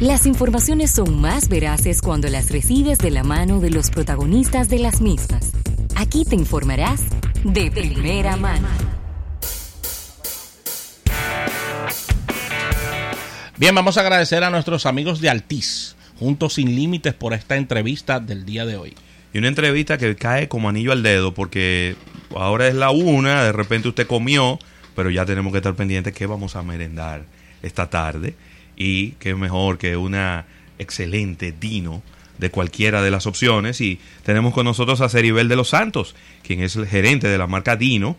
Las informaciones son más veraces cuando las recibes de la mano de los protagonistas de las mismas. Aquí te informarás de primera mano. Bien, vamos a agradecer a nuestros amigos de Altiz, Juntos Sin Límites, por esta entrevista del día de hoy. Y una entrevista que cae como anillo al dedo, porque ahora es la una, de repente usted comió, pero ya tenemos que estar pendientes que vamos a merendar esta tarde. Y qué mejor que una excelente Dino de cualquiera de las opciones. Y tenemos con nosotros a Ceribel de los Santos, quien es el gerente de la marca Dino,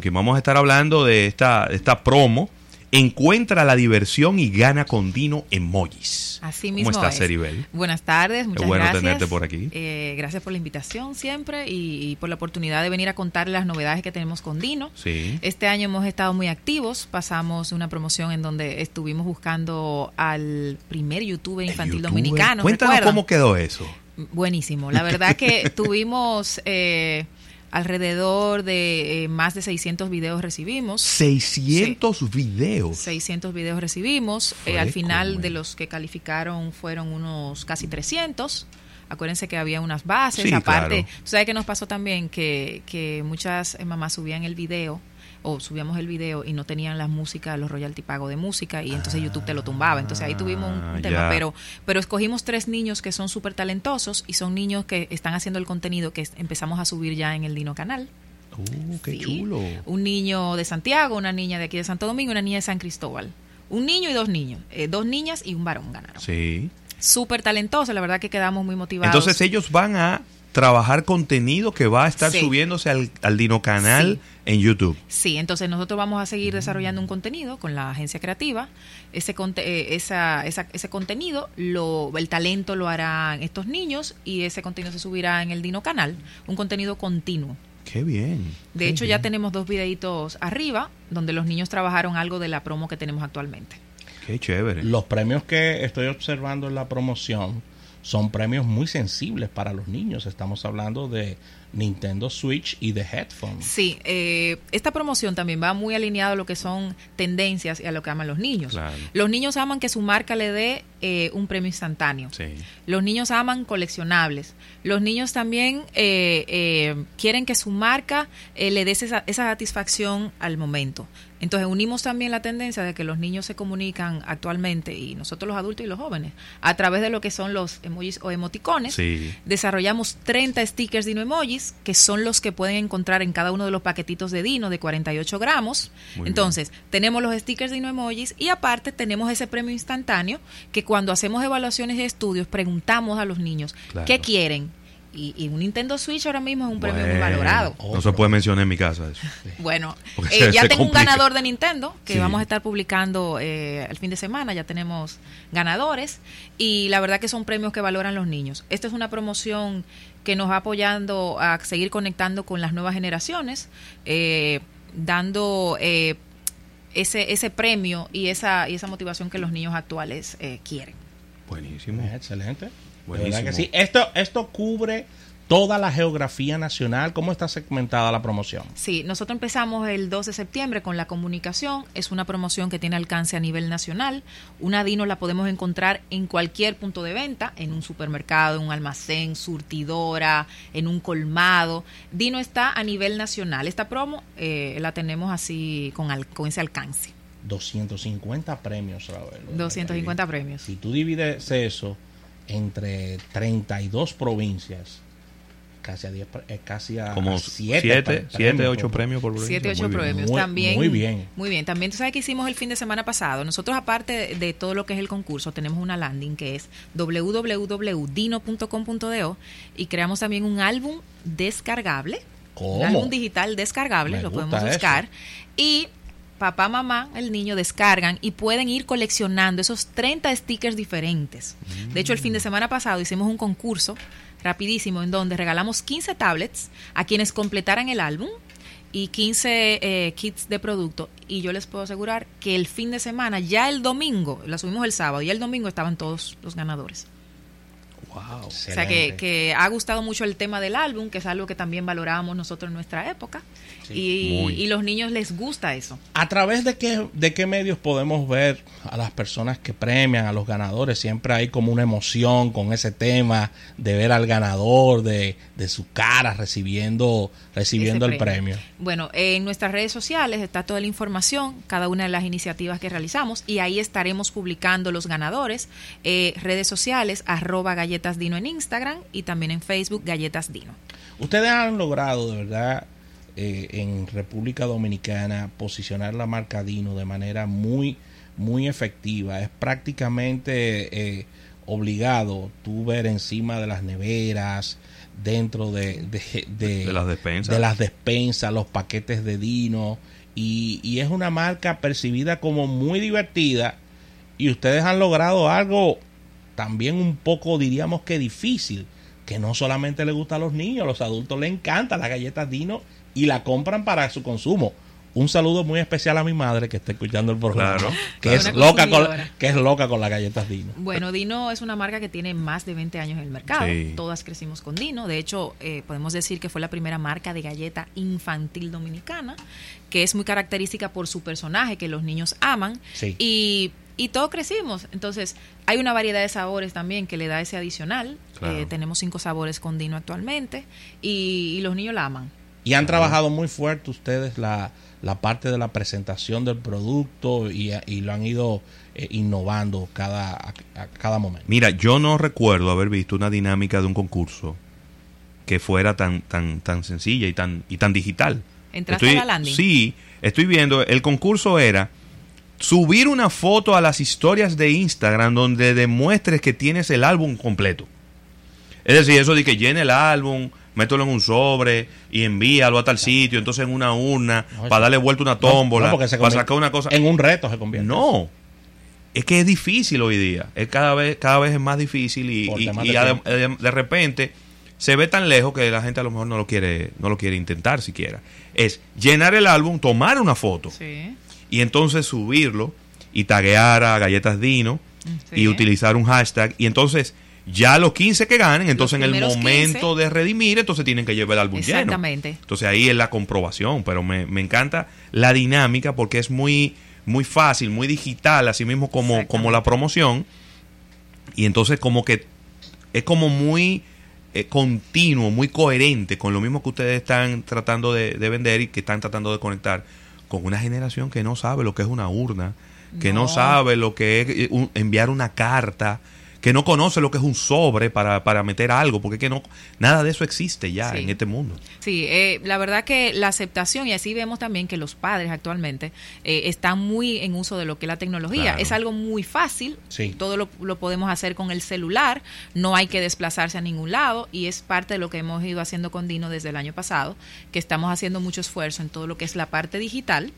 que vamos a estar hablando de esta, esta promo Encuentra la diversión y gana con Dino emojis. Así mismo. ¿Cómo estás, Ceribel? Buenas tardes, muchas bueno gracias. tenerte por aquí. Eh, gracias por la invitación siempre y, y por la oportunidad de venir a contarle las novedades que tenemos con Dino. Sí. Este año hemos estado muy activos. Pasamos una promoción en donde estuvimos buscando al primer youtuber infantil ¿Youtuber? dominicano. Cuéntanos ¿recuerdan? cómo quedó eso. Buenísimo. La verdad que tuvimos eh, alrededor de eh, más de 600 videos recibimos. 600 videos. 600 videos recibimos. Eh, al final de los que calificaron fueron unos casi 300. Acuérdense que había unas bases. Sí, Aparte, claro. ¿tú sabes qué nos pasó también? Que, que muchas eh, mamás subían el video o subíamos el video y no tenían las músicas, los royalty pago de música y entonces YouTube te lo tumbaba. Entonces ahí tuvimos un, un Ah, tema. Pero, pero escogimos tres niños que son súper talentosos y son niños que están haciendo el contenido que empezamos a subir ya en el Dino Canal. Uh, qué Sí. chulo. Un niño de Santiago, una niña de aquí de Santo Domingo y una niña de San Cristóbal. Un niño y dos niños. Eh, dos niñas y un varón ganaron. Sí. Súper talentosos, la verdad que quedamos muy motivados. Entonces ellos van a trabajar contenido que va a estar Sí. subiéndose al, al Dino Canal Sí. en YouTube. Sí, entonces nosotros vamos a seguir desarrollando un contenido con la agencia creativa. Ese, conte- eh, esa, esa- ese contenido, lo, el talento lo harán estos niños y ese contenido se subirá en el Dino Canal. Un contenido continuo. Qué bien. De qué hecho, ya tenemos dos videitos arriba donde los niños trabajaron algo de la promo que tenemos actualmente. Qué chévere. Los premios que estoy observando en la promoción son premios muy sensibles para los niños. Estamos hablando de Nintendo Switch y de headphones. Sí, eh, esta promoción también va muy alineado a lo que son tendencias y a lo que aman los niños. Claro. Los niños aman que su marca le dé eh, un premio instantáneo. Sí. Los niños aman coleccionables. Los niños también eh, eh, quieren que su marca eh, le dé esa, esa satisfacción al momento. Entonces unimos también la tendencia de que los niños se comunican actualmente, y nosotros los adultos y los jóvenes, a través de lo que son los emojis o emoticones. Sí. Desarrollamos 30 stickers Dino Emojis, que son los que pueden encontrar en cada uno de los paquetitos de Dino de 48 gramos. Muy Entonces, tenemos los stickers Dino Emojis y aparte tenemos ese premio instantáneo que cuando hacemos evaluaciones y estudios preguntamos a los niños Claro. qué quieren. Y, y un Nintendo Switch ahora mismo es un premio muy valorado. No se puede mencionar en mi casa eso. Bueno, eh, se- ya se tengo un ganador de Nintendo que Sí. vamos a estar publicando eh, el fin de semana. Ya tenemos ganadores y la verdad que son premios que valoran los niños. Esta es una promoción que nos va apoyando a seguir conectando con las nuevas generaciones, eh, dando eh, ese, ese premio y esa, y esa motivación que los niños actuales eh, quieren. Buenísimo. Es excelente. Buenísimo. verdad que sí. Esto, esto cubre toda la geografía nacional. ¿Cómo está segmentada la promoción? Sí, nosotros empezamos el 2 de septiembre con la comunicación. Es una promoción que tiene alcance a nivel nacional. Una Dino la podemos encontrar en cualquier punto de venta, en un supermercado, en un almacén, surtidora, en un colmado. Dino está a nivel nacional. Esta promo eh, la tenemos así con, al- con ese alcance. 250 premios, Raúl. 250 premios. Si tú divides eso entre 32 provincias, casi a 10, pre- eh, casi a Como 7, 7, 7, 8 premios por provincia. Siete, ocho Muy bien. premios. Muy- también. muy bien. Muy bien. También tú sabes que hicimos el fin de semana pasado. Nosotros, aparte de, de todo lo que es el concurso, tenemos una landing que es www.dino.com.do y creamos también un álbum descargable. ¿Cómo? Un álbum digital descargable, Me lo podemos eso. buscar. Y papá, mamá, el niño descargan y pueden ir coleccionando esos 30 stickers diferentes. De hecho, el fin de semana pasado hicimos un concurso rapidísimo en donde regalamos 15 tablets a quienes completaran el álbum y 15 eh, kits de producto y yo les puedo asegurar que el fin de semana, ya el domingo, la subimos el sábado, y el domingo estaban todos los ganadores. Wow. O sea que, que, ha gustado mucho el tema del álbum, que es algo que también valorábamos nosotros en nuestra época. y, y, los niños les gusta eso. ¿A través de qué, de qué medios podemos ver a las personas que premian, a los ganadores? Siempre hay como una emoción con ese tema de ver al ganador, de, de su cara recibiendo, recibiendo el premio. premio. Bueno, en nuestras redes sociales está toda la información, cada una de las iniciativas que realizamos y ahí estaremos publicando los ganadores. Eh, redes sociales, arroba galletas dino en Instagram y también en Facebook galletas dino. Ustedes han logrado de verdad eh, en República Dominicana posicionar la marca Dino de manera muy, muy efectiva. Es prácticamente eh, obligado tú ver encima de las neveras, dentro de, de, de, las despensas. de las despensas, los paquetes de Dino. Y, y es una marca percibida como muy divertida. Y ustedes han logrado algo también un poco, diríamos que difícil, que no solamente le gusta a los niños, a los adultos les encanta las galletas Dino y la compran para su consumo. Un saludo muy especial a mi madre que está escuchando el programa, claro, que, es loca con, que es loca con las galletas Dino. Bueno, Dino es una marca que tiene más de 20 años en el mercado. Sí. Todas crecimos con Dino. De hecho, eh, podemos decir que fue la primera marca de galleta infantil dominicana, que es muy característica por su personaje, que los niños aman. Sí. Y y todos crecimos. Entonces, hay una variedad de sabores también que le da ese adicional. Claro. Eh, tenemos cinco sabores con Dino actualmente y, y, los niños la aman. Y han trabajado muy fuerte ustedes la, la parte de la presentación del producto y, y lo han ido eh, innovando cada, a, a cada momento. Mira, yo no recuerdo haber visto una dinámica de un concurso que fuera tan tan tan sencilla y tan y tan digital. ¿Entraste estoy, a la landing? Sí, estoy viendo, el concurso era subir una foto a las historias de Instagram donde demuestres que tienes el álbum completo. Es decir, eso de que llene el álbum, mételo en un sobre y envíalo a tal sitio, entonces en una urna, no, para darle vuelta una tómbola, no, no para sacar una cosa. En un reto se convierte. No. Es que es difícil hoy día. Es cada vez, cada vez es más difícil y, y, y de, de, de, repente se ve tan lejos que la gente a lo mejor no lo quiere, no lo quiere intentar siquiera. Es llenar el álbum, tomar una foto. Sí y entonces subirlo y taguear a Galletas Dino sí. y utilizar un hashtag y entonces ya los 15 que ganen, entonces en el momento 15. de redimir, entonces tienen que llevar el álbum Exactamente. lleno. Entonces ahí es la comprobación, pero me, me, encanta la dinámica porque es muy muy fácil, muy digital, así mismo como, como la promoción. Y entonces como que es como muy eh, continuo, muy coherente con lo mismo que ustedes están tratando de, de vender y que están tratando de conectar con una generación que no sabe lo que es una urna, que no, no. sabe lo que es un, enviar una carta, que no conoce lo que es un sobre para, para meter algo, porque que no nada de eso existe ya sí. en este mundo. Sí, eh, la verdad que la aceptación, y así vemos también que los padres actualmente eh, están muy en uso de lo que es la tecnología. Claro. Es algo muy fácil, sí. todo lo, lo, podemos hacer con el celular, no hay que desplazarse a ningún lado, y es parte de lo que hemos ido haciendo con Dino desde el año pasado, que estamos haciendo mucho esfuerzo en todo lo que es la parte digital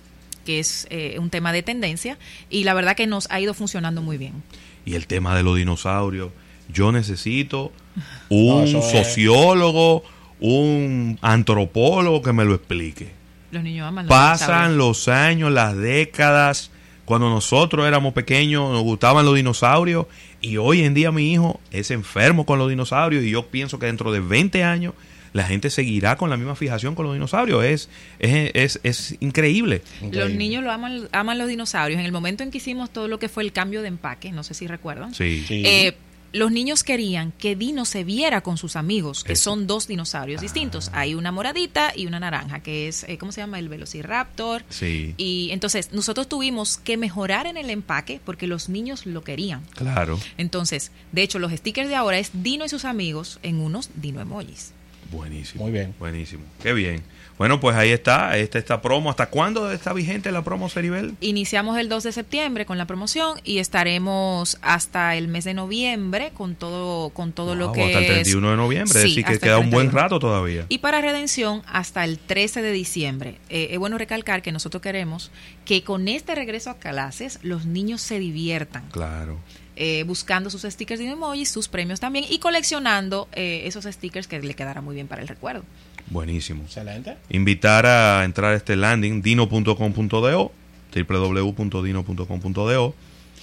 que es eh, un tema de tendencia y la verdad que nos ha ido funcionando muy bien y el tema de los dinosaurios. Yo necesito un no, sociólogo, es... un antropólogo que me lo explique. Los niños aman los Pasan los años, las décadas. Cuando nosotros éramos pequeños nos gustaban los dinosaurios y hoy en día mi hijo es enfermo con los dinosaurios y yo pienso que dentro de 20 años la gente seguirá con la misma fijación con los dinosaurios. Es, es, es, es increíble. increíble. Los niños lo aman, aman los dinosaurios. En el momento en que hicimos todo lo que fue el cambio de empaque, no sé si recuerdan, sí. Sí. Eh, los niños querían que Dino se viera con sus amigos, que Eso. son dos dinosaurios ah. distintos. Hay una moradita y una naranja, que es, eh, ¿cómo se llama? El Velociraptor. Sí. Y entonces nosotros tuvimos que mejorar en el empaque porque los niños lo querían. Claro. Entonces, de hecho, los stickers de ahora es Dino y sus amigos en unos Dino emojis. Buenísimo. Muy bien. Buenísimo. Qué bien. Bueno, pues ahí está, esta, esta promo. ¿Hasta cuándo está vigente la promo, Ceribel? Iniciamos el 2 de septiembre con la promoción y estaremos hasta el mes de noviembre con todo con todo wow, lo que hasta el 31 es... de noviembre, sí, es decir, que queda un buen rato todavía. Y para redención hasta el 13 de diciembre. Eh, es bueno recalcar que nosotros queremos que con este regreso a clases los niños se diviertan. Claro. Eh, buscando sus stickers de emojis, sus premios también y coleccionando eh, esos stickers que le quedará muy bien para el recuerdo. Buenísimo. Excelente. Invitar a entrar a este landing dino.com.do, www.dino.com.do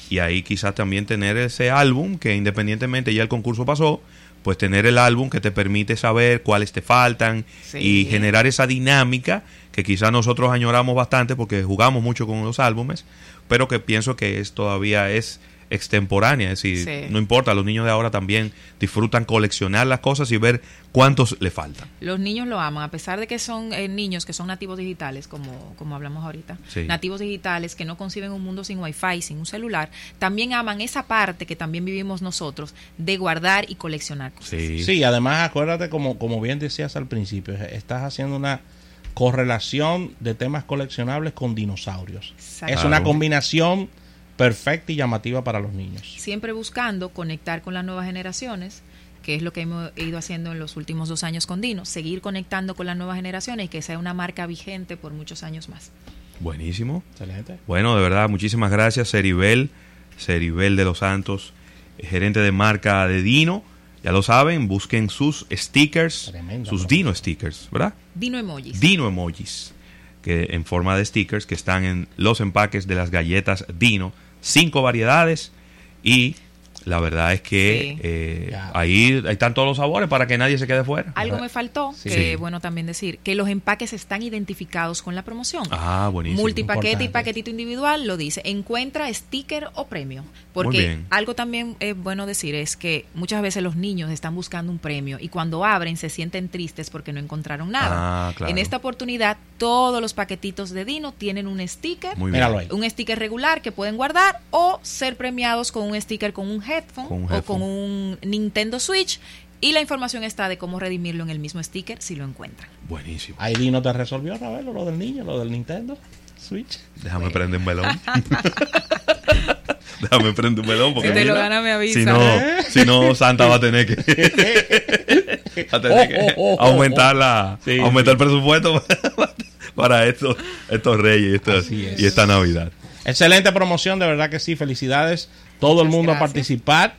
y ahí quizás también tener ese álbum que independientemente ya el concurso pasó, pues tener el álbum que te permite saber cuáles te faltan Sí. y generar esa dinámica que quizás nosotros añoramos bastante porque jugamos mucho con los álbumes, pero que pienso que es todavía es extemporánea, es decir, Sí. no importa, los niños de ahora también disfrutan coleccionar las cosas y ver cuántos le faltan. Los niños lo aman, a pesar de que son eh, niños que son nativos digitales, como, como hablamos ahorita, Sí. nativos digitales que no conciben un mundo sin wifi, sin un celular, también aman esa parte que también vivimos nosotros de guardar y coleccionar cosas. Sí. Sí, además acuérdate, como, como bien decías al principio, estás haciendo una correlación de temas coleccionables con dinosaurios. Exacto. Es una combinación perfecta y llamativa para los niños. Siempre buscando conectar con las nuevas generaciones, que es lo que hemos ido haciendo en los últimos dos años con Dino, seguir conectando con las nuevas generaciones y que sea una marca vigente por muchos años más. Buenísimo. Excelente. Bueno, de verdad, muchísimas gracias, Ceribel, Ceribel de los Santos, gerente de marca de Dino. Ya lo saben, busquen sus stickers, Tremenda sus. Dino stickers, ¿verdad? Dino Emojis. Dino emojis, que en forma de stickers que están en los empaques de las galletas Dino, cinco variedades y la verdad es que Sí. eh, ahí, ahí están todos los sabores para que nadie se quede fuera. Algo me faltó, Sí. que Sí. bueno también decir, que los empaques están identificados con la promoción. Ah, buenísimo. Multipaquete y paquetito individual lo dice. Encuentra sticker o premio. Porque bien. algo también es bueno decir es que muchas veces los niños están buscando un premio y cuando abren se sienten tristes porque no encontraron nada. Ah, claro. En esta oportunidad todos los paquetitos de Dino tienen un sticker. Muy bien. Míralo ahí. un sticker regular que pueden guardar o ser premiados con un sticker con un headphone, Con un o con un Nintendo Switch y la información está de cómo redimirlo en el mismo sticker si lo encuentran. Buenísimo. Ahí Dino te resolvió, Ravelo, lo del niño, lo del Nintendo Switch. Déjame prender un melón. Déjame prender un melón porque Si te lo gana, me avisa. Si no, si no Santa va a tener que, va a tener que Oh, oh, oh, aumentar la Sí, aumentar el presupuesto para estos estos reyes y, es. esta Navidad. Excelente promoción, de verdad que sí. Felicidades. Todo el mundo a participar.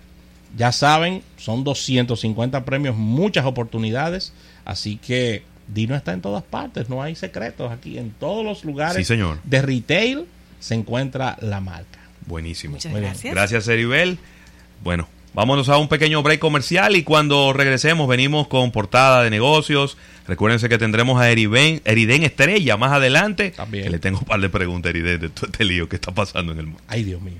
Ya saben, son 250 premios, muchas oportunidades. Así que Dino está en todas partes, no hay secretos aquí. En todos los lugares Sí, señor. de retail se encuentra la marca. Buenísimo. Muchas gracias. Gracias, Eribel. Bueno, vámonos a un pequeño break comercial y cuando regresemos venimos con portada de negocios. Recuérdense que tendremos a Eriden, Eriden Estrella más adelante. También. Que le tengo un par de preguntas, Eriden, de todo este lío que está pasando en el mundo. Ay, Dios mío.